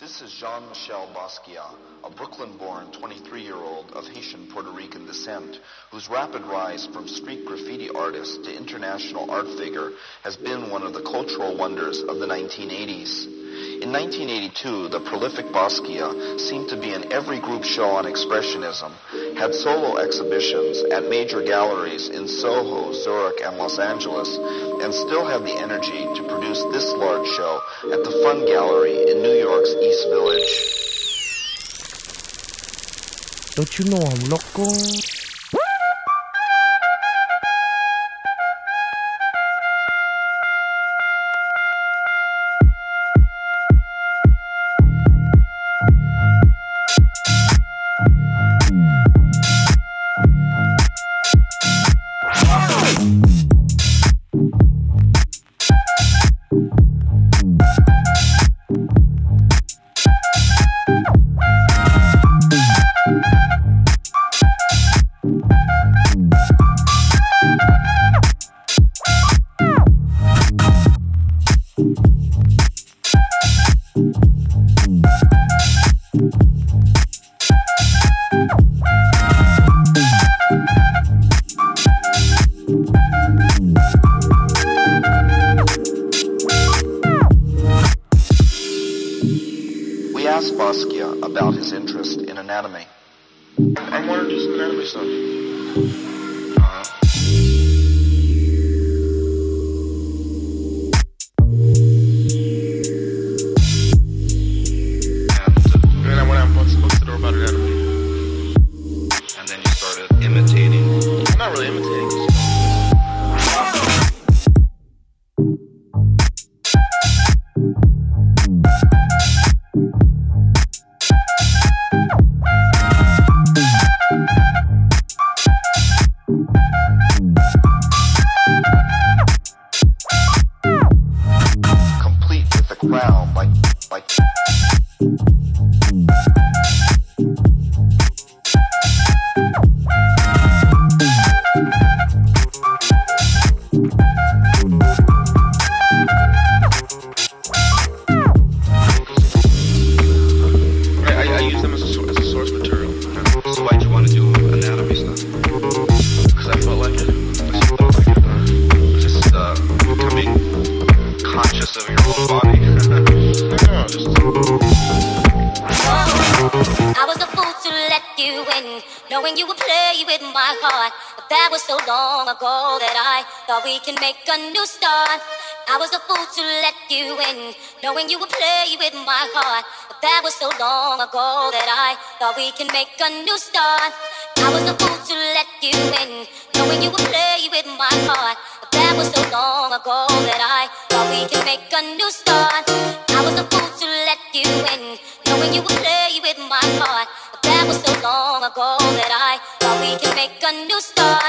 This is Jean-Michel Basquiat, a Brooklyn-born 23-year-old of Haitian Puerto Rican descent, whose rapid rise from street graffiti artist to international art figure has been one of the cultural wonders of the 1980s. In 1982, the prolific Basquiat seemed to be in every group show on Expressionism, had solo exhibitions at major galleries in Soho, Zurich, and Los Angeles, and still had the energy to produce this large show at the Fun Gallery in New York's East Village. Don't you know I'm loco? Ago that I thought we can make a new start. I was a fool to let you in, knowing you would play with my heart. But that was so long ago that I thought we can make a new start. I was a fool to let you in, knowing you would play with my heart. But that was so long ago that I thought we can make a new start.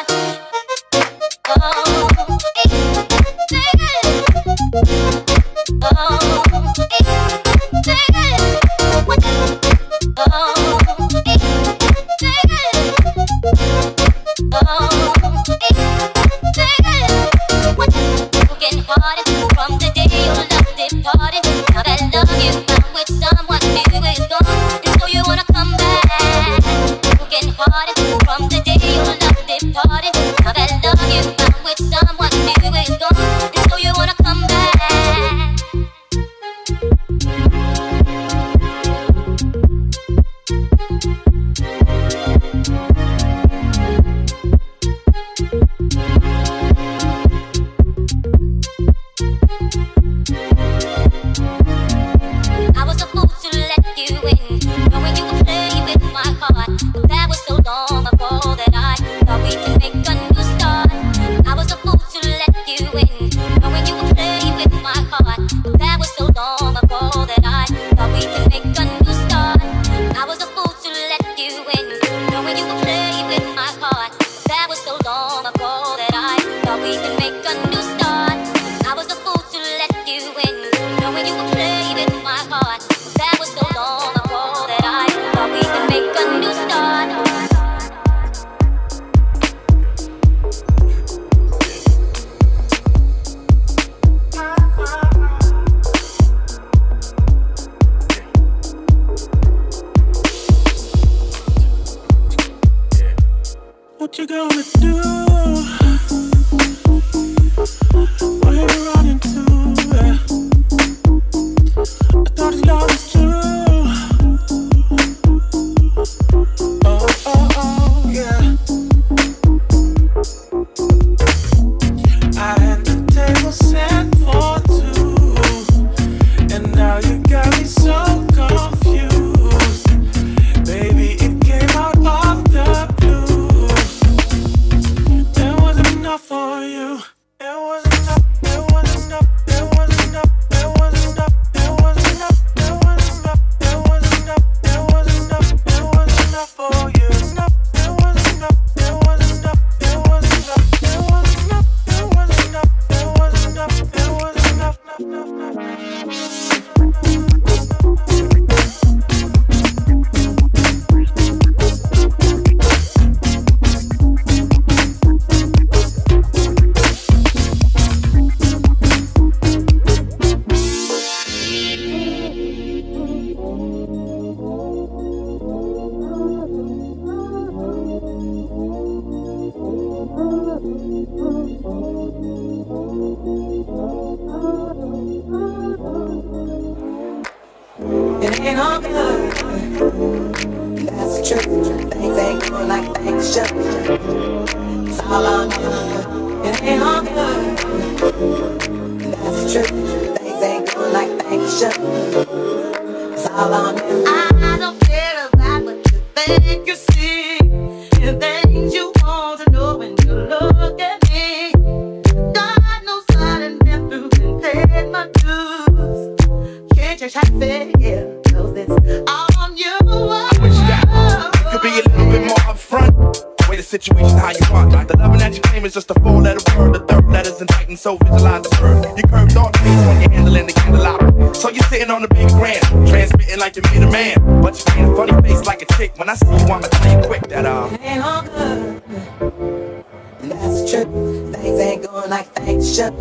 Things ain't going like they should.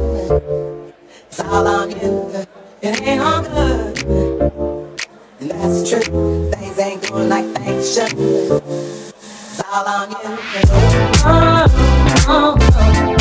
It's all on you. It ain't all good. And that's true. Things ain't going like they should. It's all on you. Oh, oh, oh.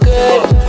Good.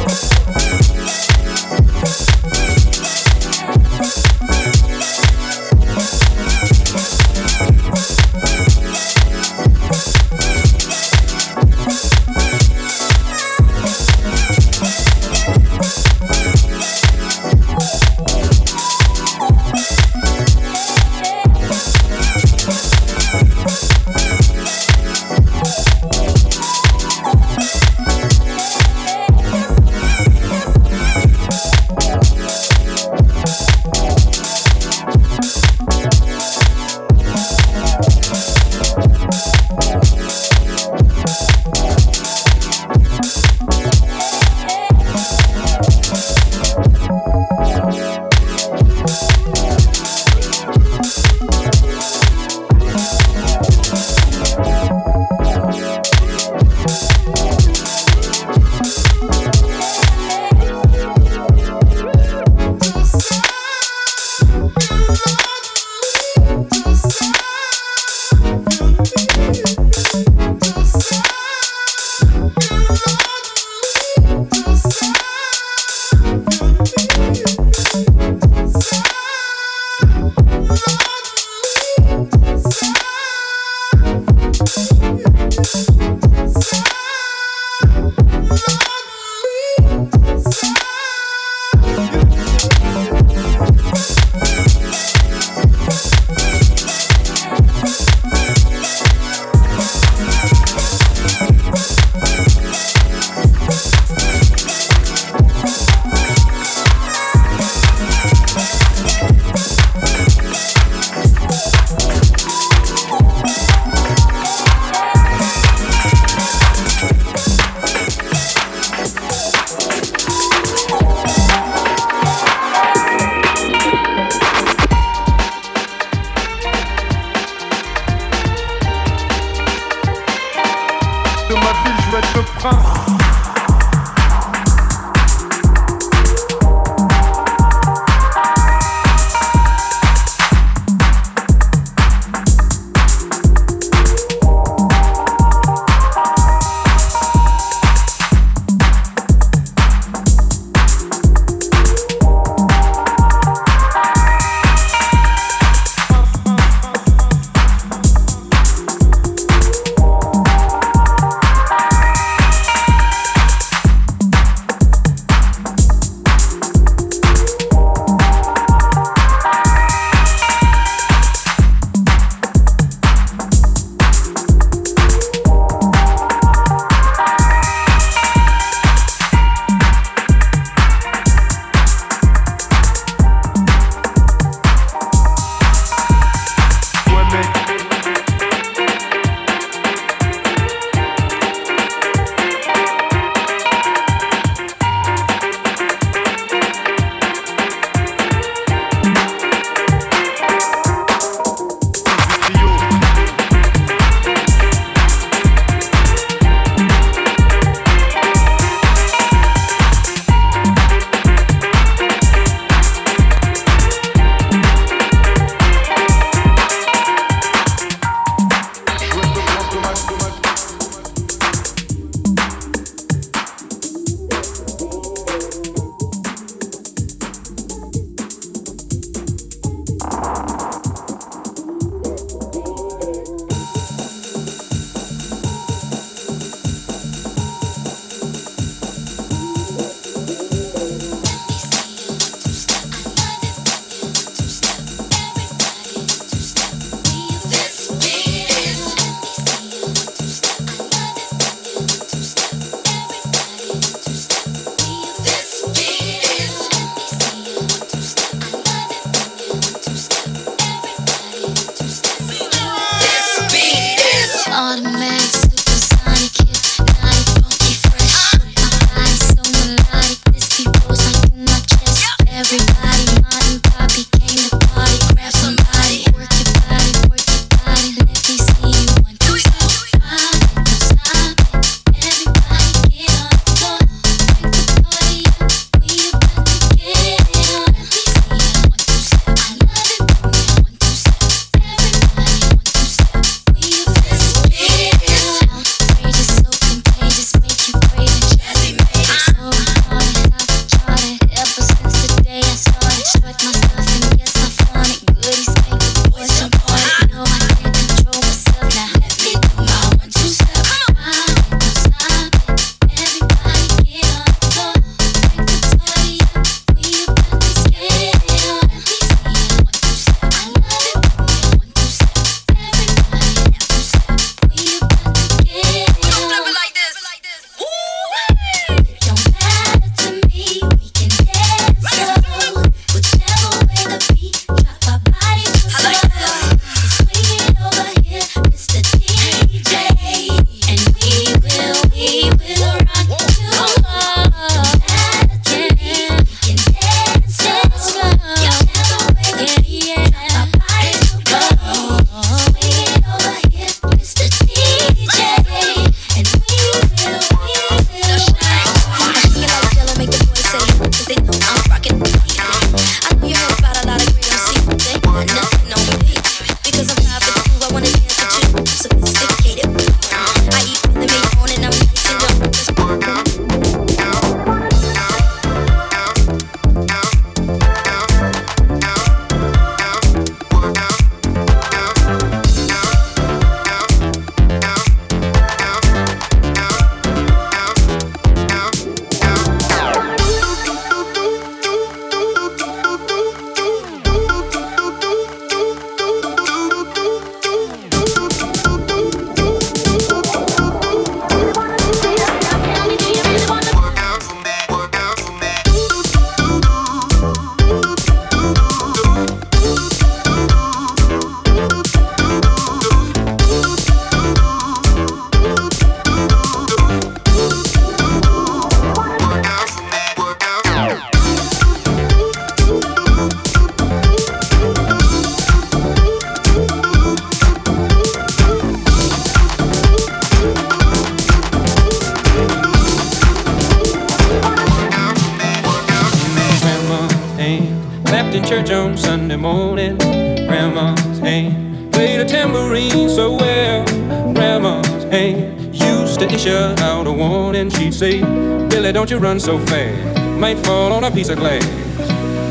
the disher out a warning. She'd say, Billy, don't you run so fast. Might fall on a piece of glass.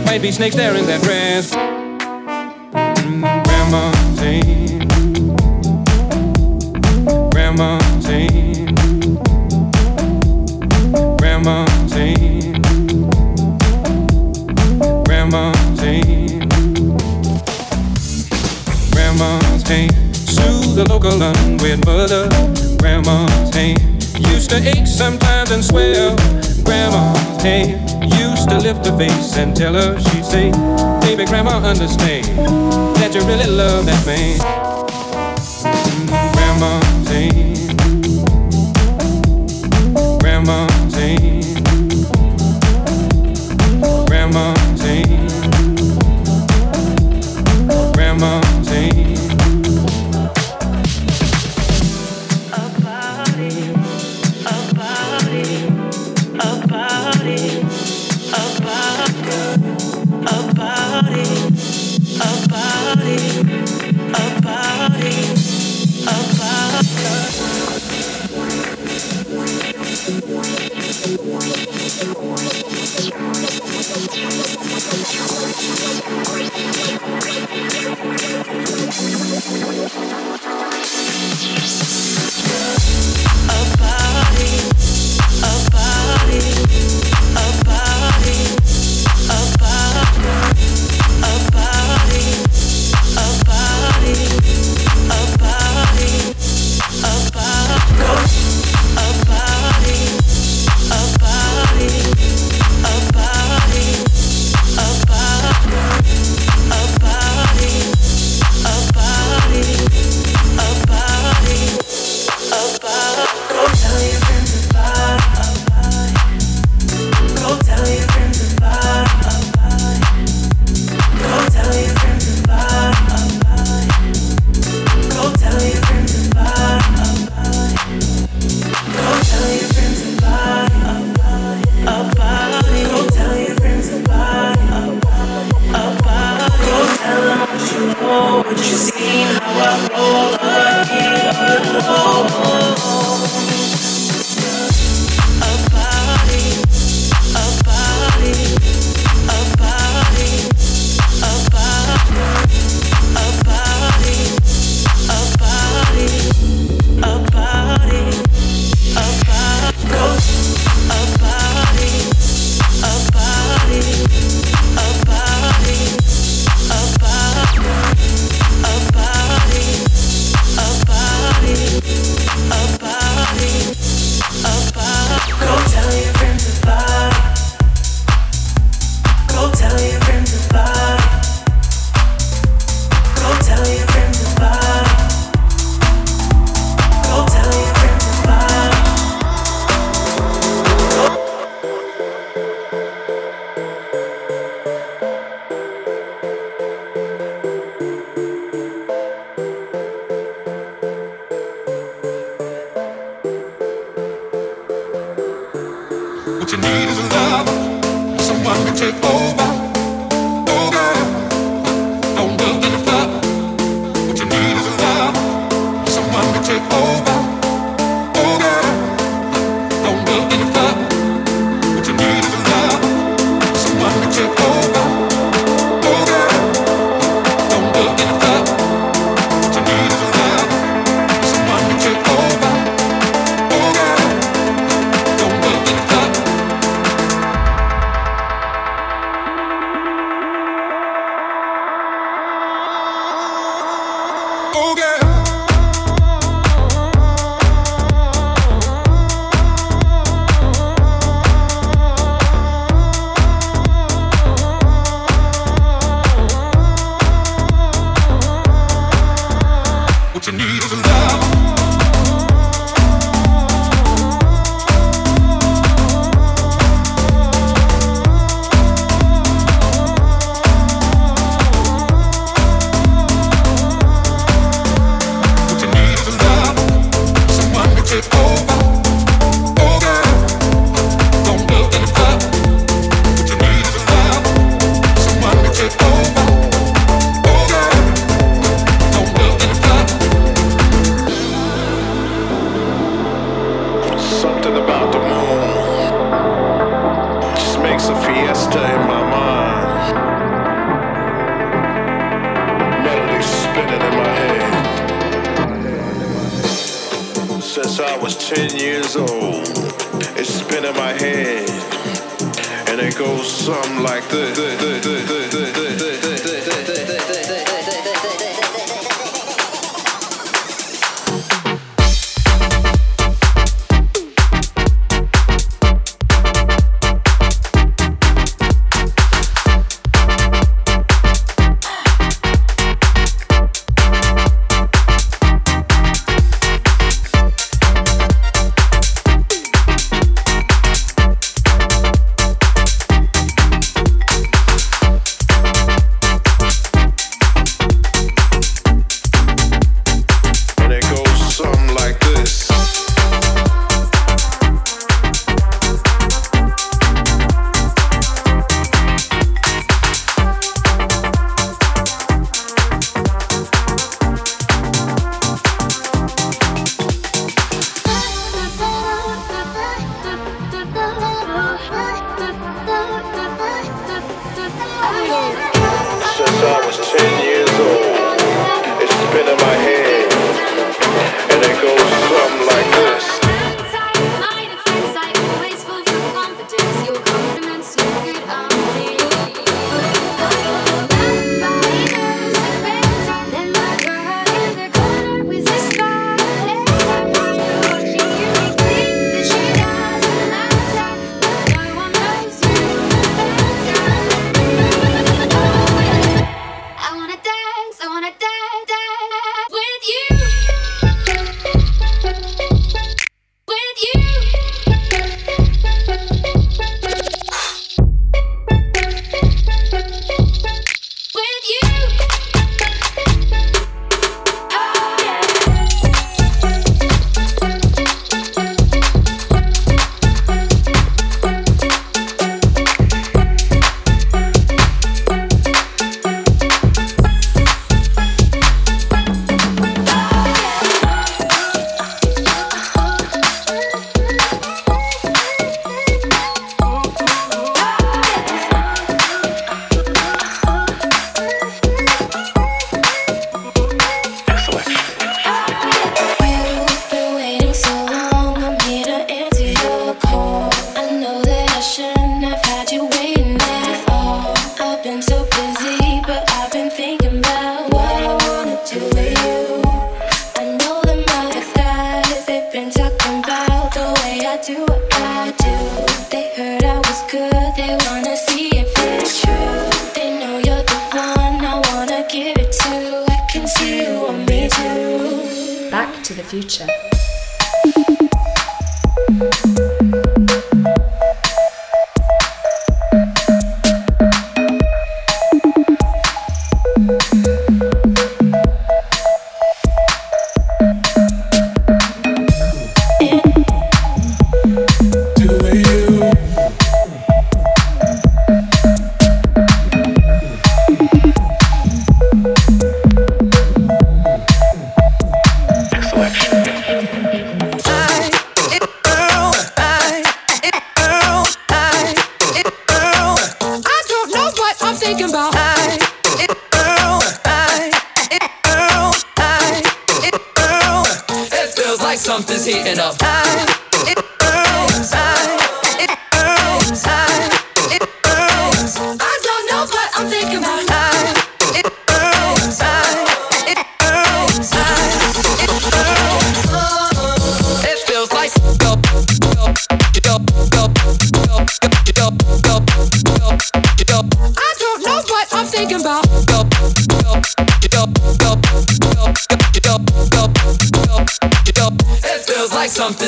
Might be snakes there in that grass. and tell her she say, Baby, Grandma, understand that you really love that man. Mm, grandma, say,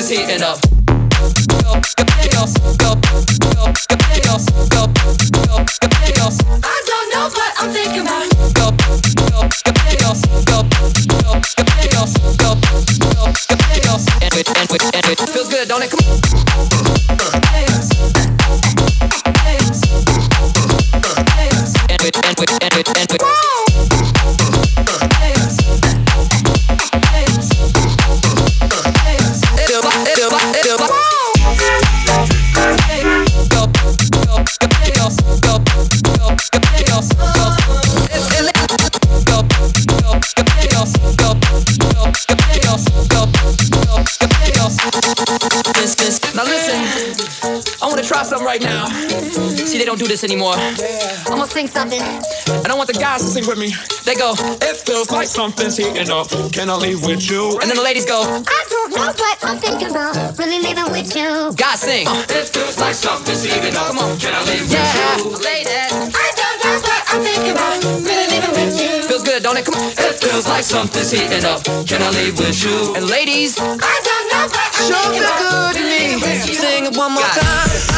heating up. Try something right now. See, they don't do this anymore. I'm gonna sing something. I don't want the guys to sing with me. They go, It feels like something's heating up. Can I leave with you? and then the ladies go, I don't know what I'm thinking about. Really leaving with you. guys sing. It feels like something's heating up. Come on. Can I leave Yeah, with you? ladies. I don't know what I'm thinking about. Really leaving with you. Feels good, don't it? Come on. It feels like something's heating up. Can I leave with you? And ladies, I don't know what I'm Sure thinking feel about. good to me. Sing it one more God. time.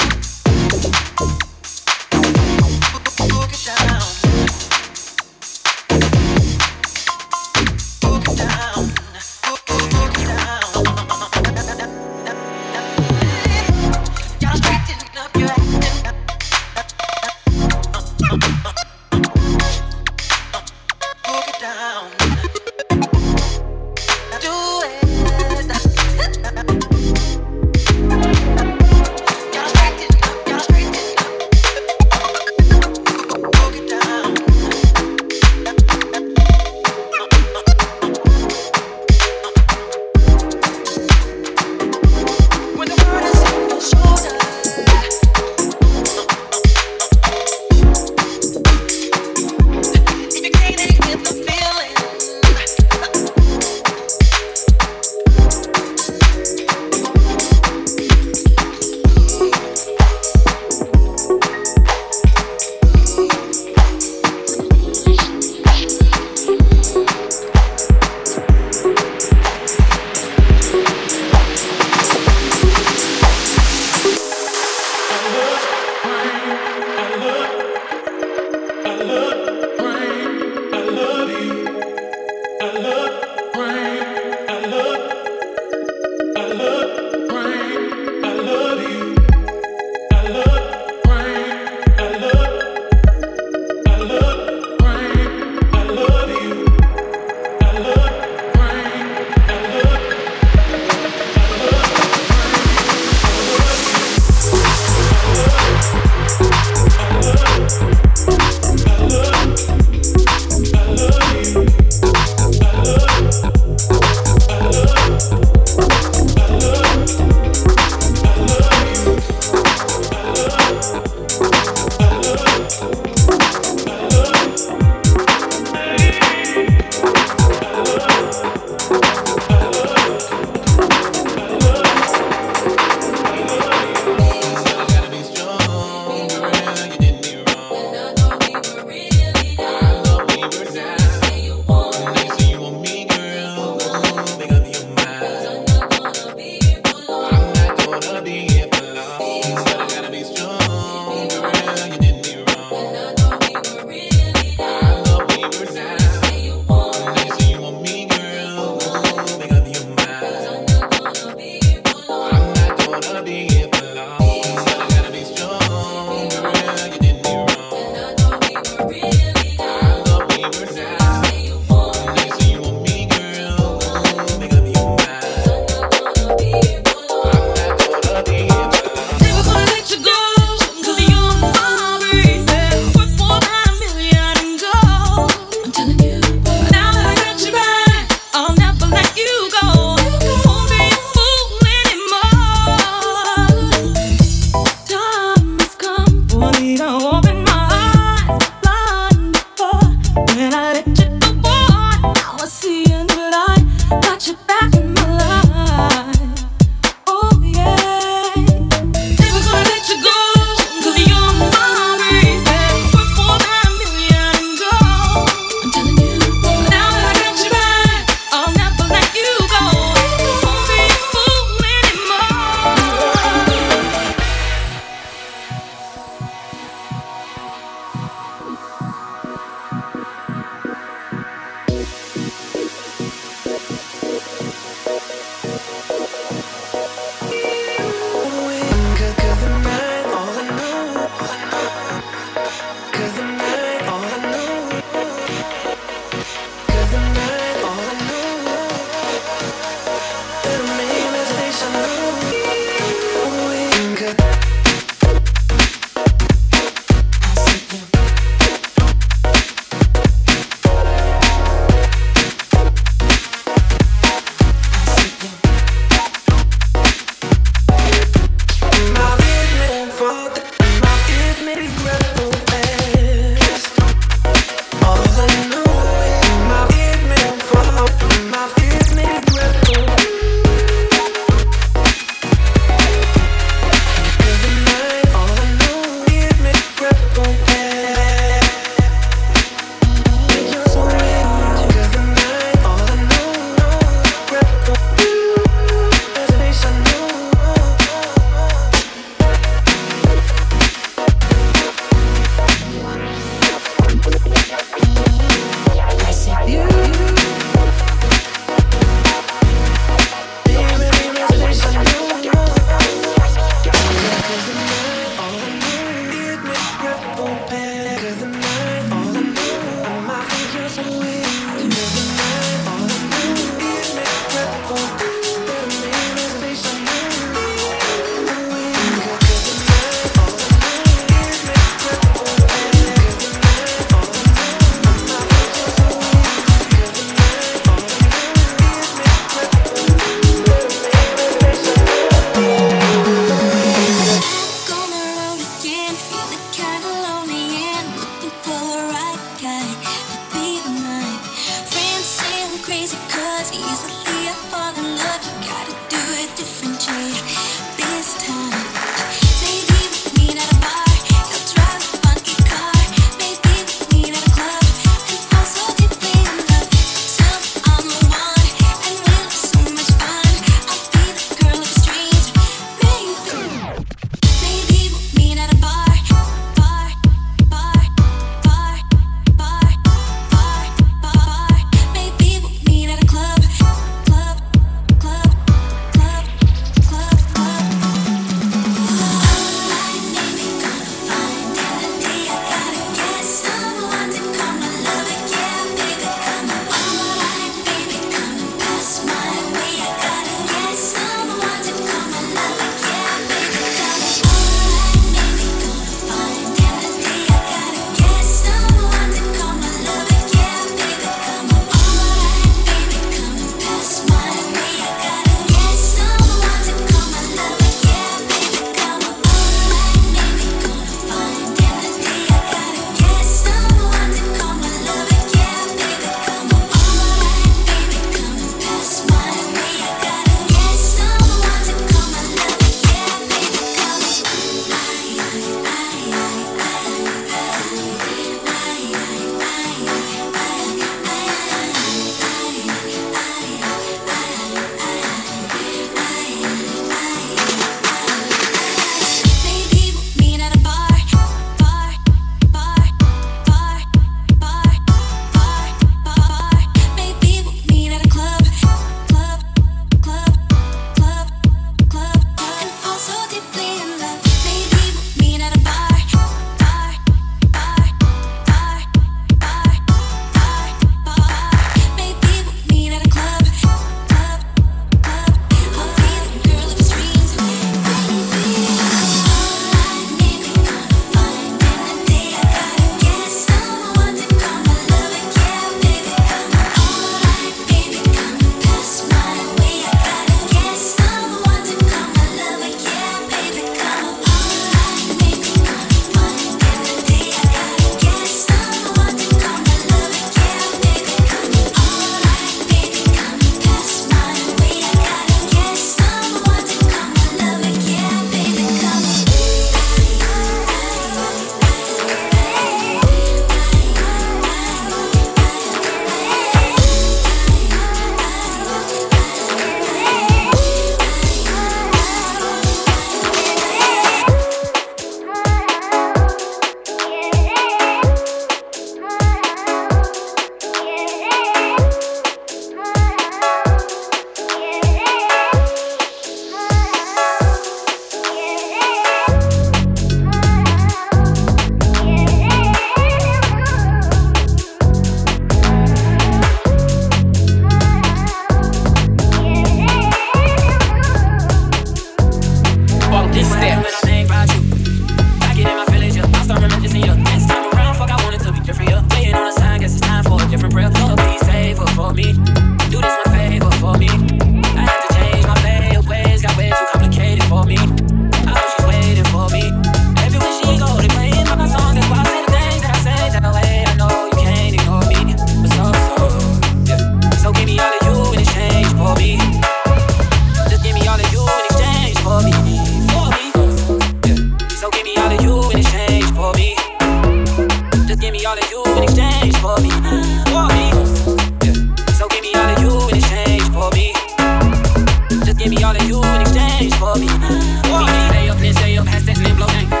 Give me all of you in exchange for me. Stay up, then stay up, Has that slim blow gang.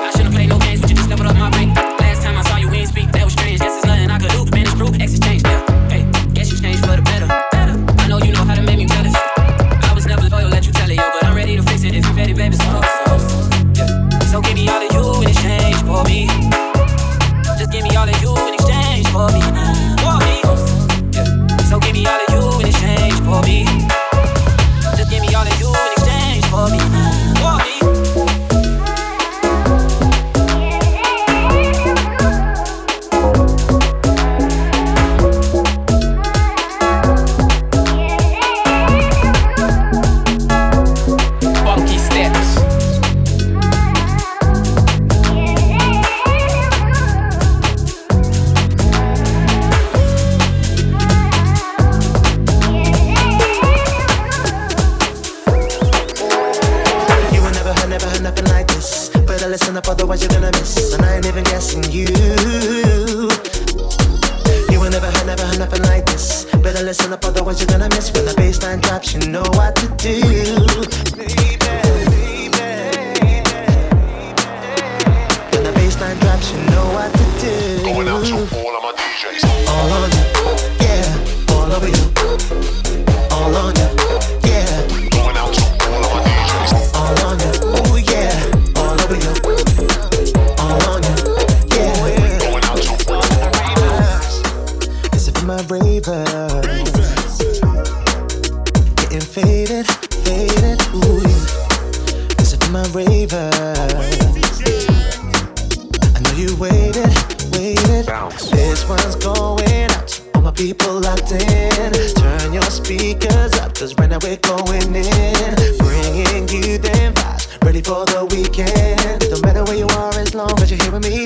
I you waited, waited. This one's going out to all my people locked in. Turn your speakers up, cause right now we're going in. Bringing you them vibes, ready for the weekend. No matter where you are, as long as you're here with me.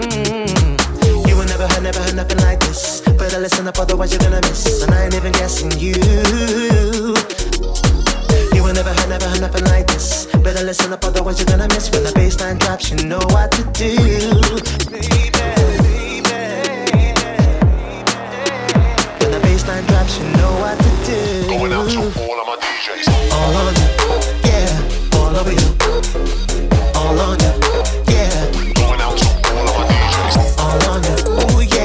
Mm. You ain't never had, never had nothing like this. Better listen up, otherwise you're gonna miss. And I ain't even guessing you. Never had, never had nothing like this. Better listen up, otherwise you're gonna miss. When the bassline drops, you know what to do. Baby, baby. When the bassline drops, you know what to do. Going out to all of my DJs. All on you, yeah, all over you. All on you, yeah, Going out to all of my DJs. all on you, ooh yeah,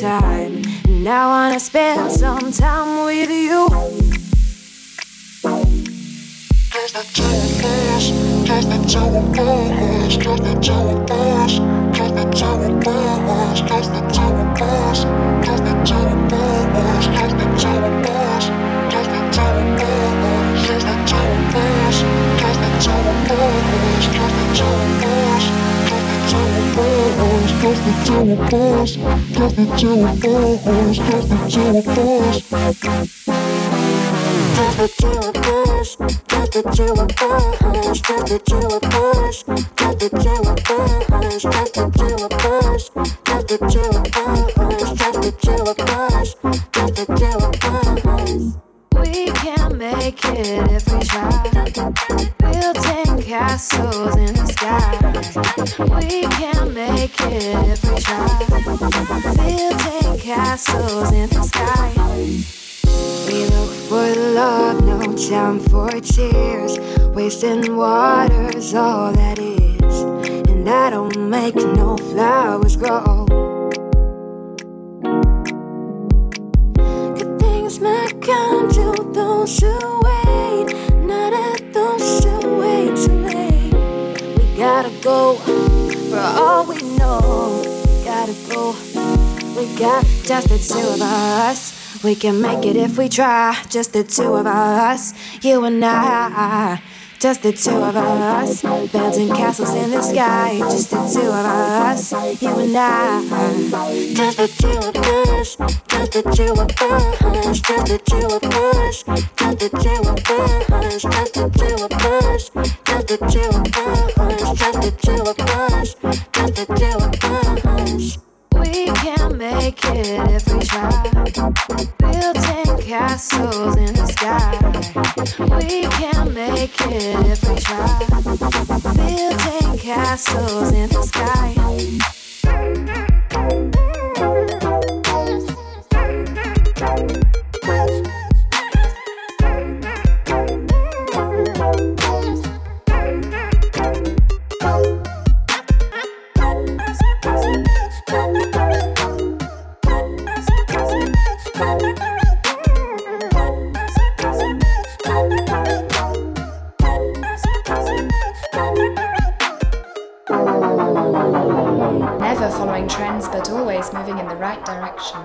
time Wasting water's all that is. And I don't make no flowers grow. Good things might come to those who wait. Not at those who wait too late. We gotta go for all we know. Gotta go. We got just the two of us. We can make it if we try. Just the two of us, you and I. Just the two of us, building castles in the sky. Just the two of us, you and I. Just the two of us, just the two of us, just the two of us, just the two of us, just the two of us, just the two of us, just the two of us, just the two of us. We can make it if we try. Building castles in the sky. We can make it if we try. Building castles in the sky. Following trends, but always moving in the right direction.